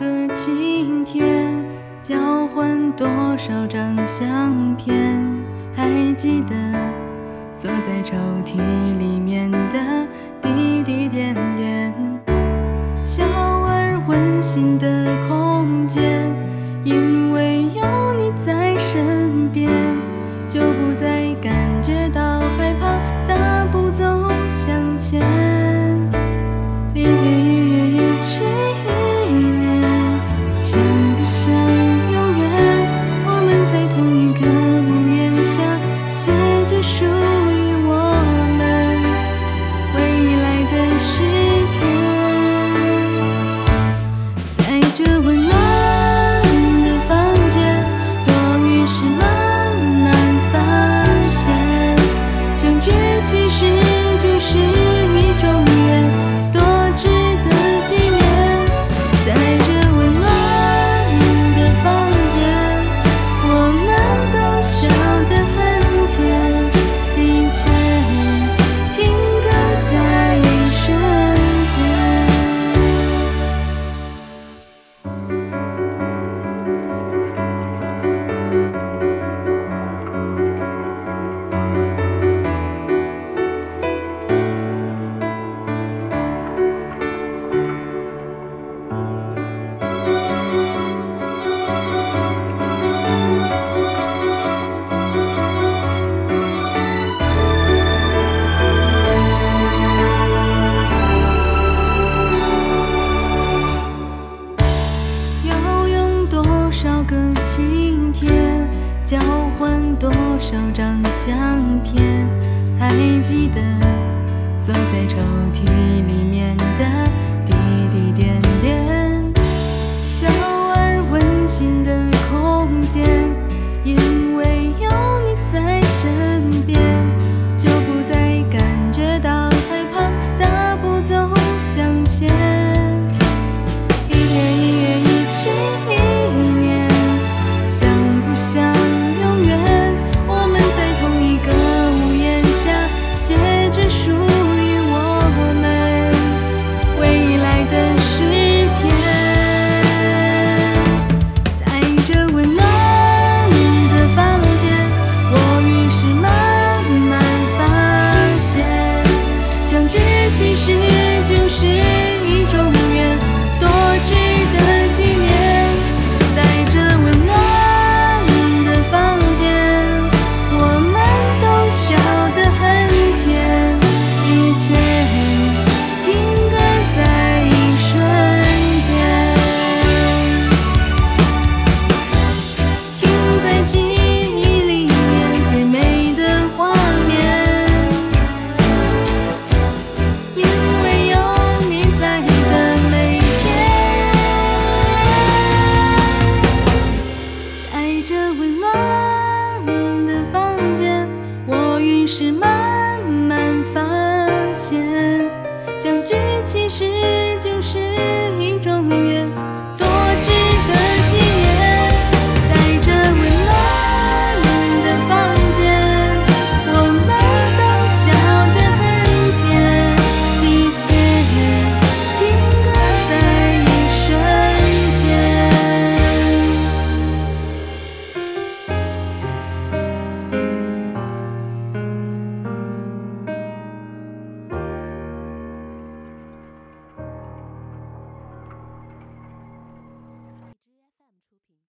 个晴天交换多少张相片还记得锁在抽屉里面的滴滴点点。小而温馨的是相片还记得锁在抽屉里面的滴滴点点。属于我们未来的诗篇。在这温暖的房间我于是慢慢发现相聚其实就是是慢慢发现相聚其实